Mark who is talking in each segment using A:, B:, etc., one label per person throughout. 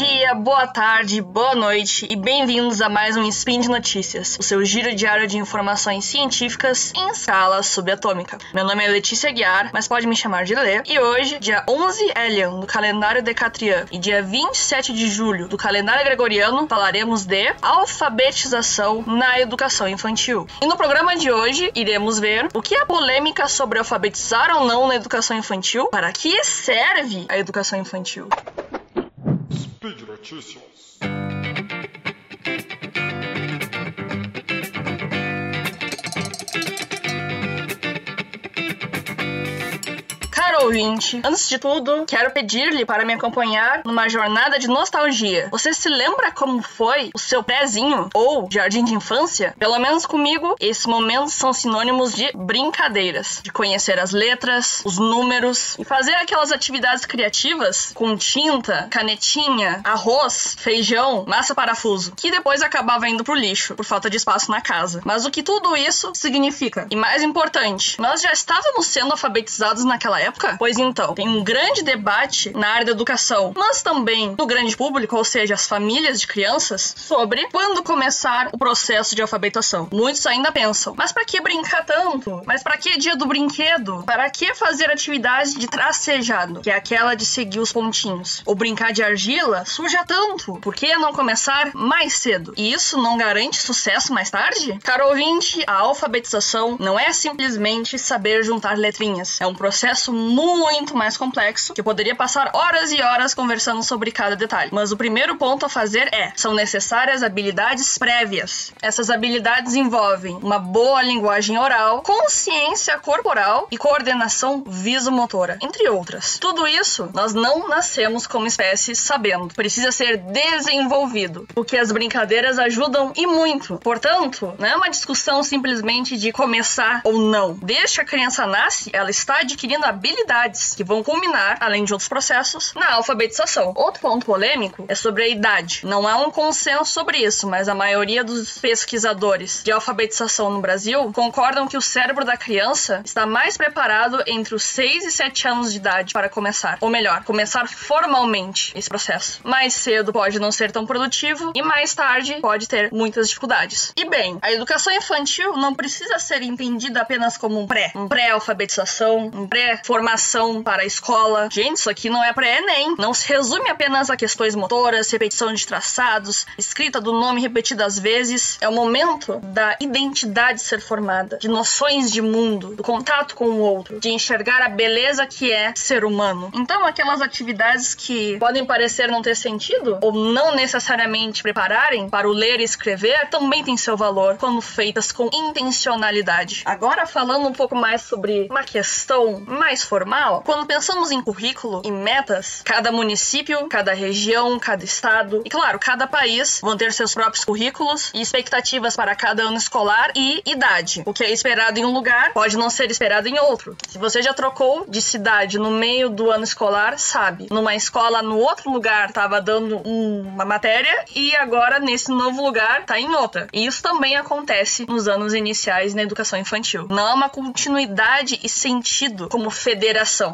A: dia, boa tarde, boa noite e bem-vindos a mais um Spin de Notícias, o seu giro diário de informações científicas em escala subatômica. Meu nome é Letícia Guiar, mas pode me chamar de Lê, e hoje, dia 11 Elian do calendário Decatrian e dia 27 de julho do calendário Gregoriano, falaremos de alfabetização na educação infantil. E no programa de hoje, iremos ver o que é a polêmica sobre alfabetizar ou não na educação infantil, para que serve a educação infantil.
B: Notícias.
A: Ouvinte, antes de tudo, quero pedir-lhe para me acompanhar numa jornada de nostalgia. Você se lembra como foi o seu prézinho ou jardim de infância? Pelo menos comigo, esses momentos são sinônimos de brincadeiras, de conhecer as letras, os números e fazer aquelas atividades criativas com tinta, canetinha, arroz, feijão, massa parafuso, que depois acabava indo pro lixo por falta de espaço na casa. Mas o que tudo isso significa? E mais importante, nós já estávamos sendo alfabetizados naquela época? Pois então, tem um grande debate na área da educação, mas também no grande público, ou seja, as famílias de crianças, sobre quando começar o processo de alfabetização. Muitos ainda pensam, mas para que brincar tanto? Mas para que dia do brinquedo? Para que fazer atividade de tracejado, que é aquela de seguir os pontinhos? Ou brincar de argila? Suja tanto. Por que não começar mais cedo? E isso não garante sucesso mais tarde? Caro ouvinte, a alfabetização não é simplesmente saber juntar letrinhas. É um processo muito mais complexo, que eu poderia passar horas e horas conversando sobre cada detalhe. Mas o primeiro ponto a fazer é: são necessárias habilidades prévias. Essas habilidades envolvem uma boa linguagem oral, consciência corporal e coordenação visomotora, entre outras. Tudo isso nós não nascemos como espécie sabendo, precisa ser desenvolvido, o que as brincadeiras ajudam e muito. Portanto, não é uma discussão simplesmente de começar ou não. Desde que a criança nasce, ela está adquirindo habilidades que vão culminar, além de outros processos, na alfabetização. Outro ponto polêmico é sobre a idade. Não há um consenso sobre isso, mas a maioria dos pesquisadores de alfabetização no Brasil concordam que o cérebro da criança está mais preparado entre os 6 e 7 anos de idade para começar, ou melhor, começar formalmente esse processo. Mais cedo pode não ser tão produtivo e mais tarde pode ter muitas dificuldades. E bem, a educação infantil não precisa ser entendida apenas como um pré, um pré-alfabetização, um pré-formação para a escola. Gente, isso aqui não é pré-ENEM. Não se resume apenas a questões motoras, repetição de traçados, escrita do nome repetidas vezes. É o momento da identidade ser formada, de noções de mundo, do contato com o outro, de enxergar a beleza que é ser humano. Então, aquelas atividades que podem parecer não ter sentido ou não necessariamente prepararem para o ler e escrever também têm seu valor quando feitas com intencionalidade. Agora, falando um pouco mais sobre uma questão mais formal, quando pensamos em currículo e metas, cada município, cada região, cada estado e, claro, cada país vão ter seus próprios currículos e expectativas para cada ano escolar e idade. O que é esperado em um lugar pode não ser esperado em outro. Se você já trocou de cidade no meio do ano escolar, sabe. Numa escola no outro lugar estava dando uma matéria e agora nesse novo lugar tá em outra. E isso também acontece nos anos iniciais na educação infantil. Não há uma continuidade e sentido como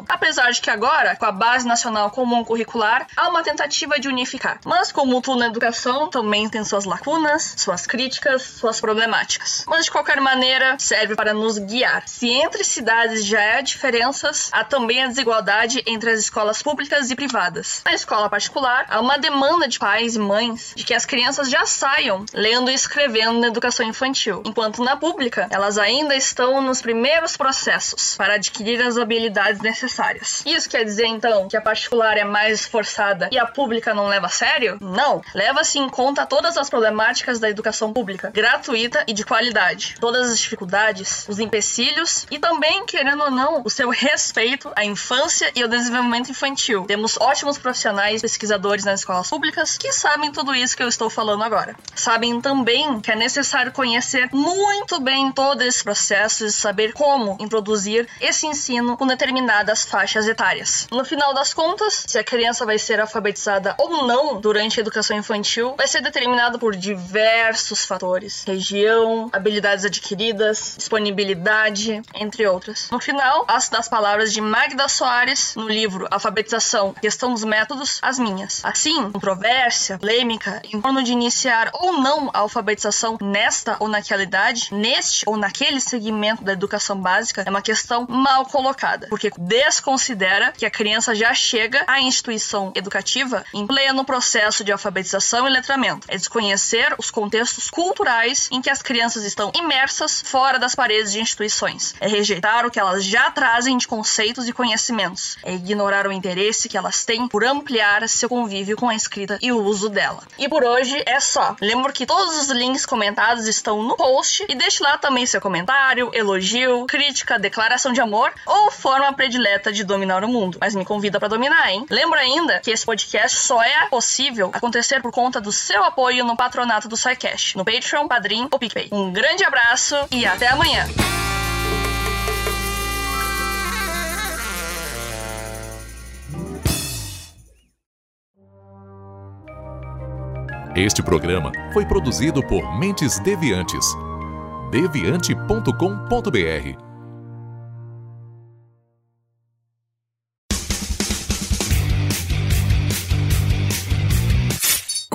A: Apesar de que agora, com a Base Nacional Comum Curricular, há uma tentativa de unificar. Mas, como tudo na educação, também tem suas lacunas, suas críticas, suas problemáticas. Mas, de qualquer maneira, serve para nos guiar. Se entre cidades já há diferenças, há também a desigualdade entre as escolas públicas e privadas. Na escola particular, há uma demanda de pais e mães de que as crianças já saiam lendo e escrevendo na educação infantil, enquanto na pública, elas ainda estão nos primeiros processos para adquirir as habilidades necessárias. Isso quer dizer então que a particular é mais esforçada e a pública não leva a sério? Não. Leva-se em conta todas as problemáticas da educação pública, gratuita e de qualidade, todas as dificuldades, os empecilhos e também, querendo ou não, o seu respeito à infância e ao desenvolvimento infantil. Temos ótimos profissionais pesquisadores nas escolas públicas que sabem tudo isso que eu estou falando agora. Sabem também que é necessário conhecer muito bem todo esse processo e saber como introduzir esse ensino com determinado determinadas faixas etárias. No final das contas, se a criança vai ser alfabetizada ou não durante a educação infantil vai ser determinado por diversos fatores: região, habilidades adquiridas, disponibilidade, entre outras. No final, as das palavras de Magda Soares no livro Alfabetização, Questão dos Métodos, as minhas. Assim, controvérsia, polêmica em torno de iniciar ou não a alfabetização nesta ou naquela idade, neste ou naquele segmento da educação básica, é uma questão mal colocada, porque desconsidera que a criança já chega à instituição educativa em pleno processo de alfabetização e letramento. É desconhecer os contextos culturais em que as crianças estão imersas fora das paredes de instituições. É rejeitar o que elas já trazem de conceitos e conhecimentos. É ignorar o interesse que elas têm por ampliar seu convívio com a escrita e o uso dela. E por hoje é só. Lembro que todos os links comentados estão no post e deixe lá também seu comentário, elogio, crítica, declaração de amor ou forma predileta de dominar o mundo. Mas me convida para dominar, hein? Lembro ainda que esse podcast só é possível acontecer por conta do seu apoio no patronato do SciCash, no Patreon, Padrim ou PicPay. Um grande abraço e até amanhã!
C: Este programa foi produzido por Mentes Deviantes. deviante.com.br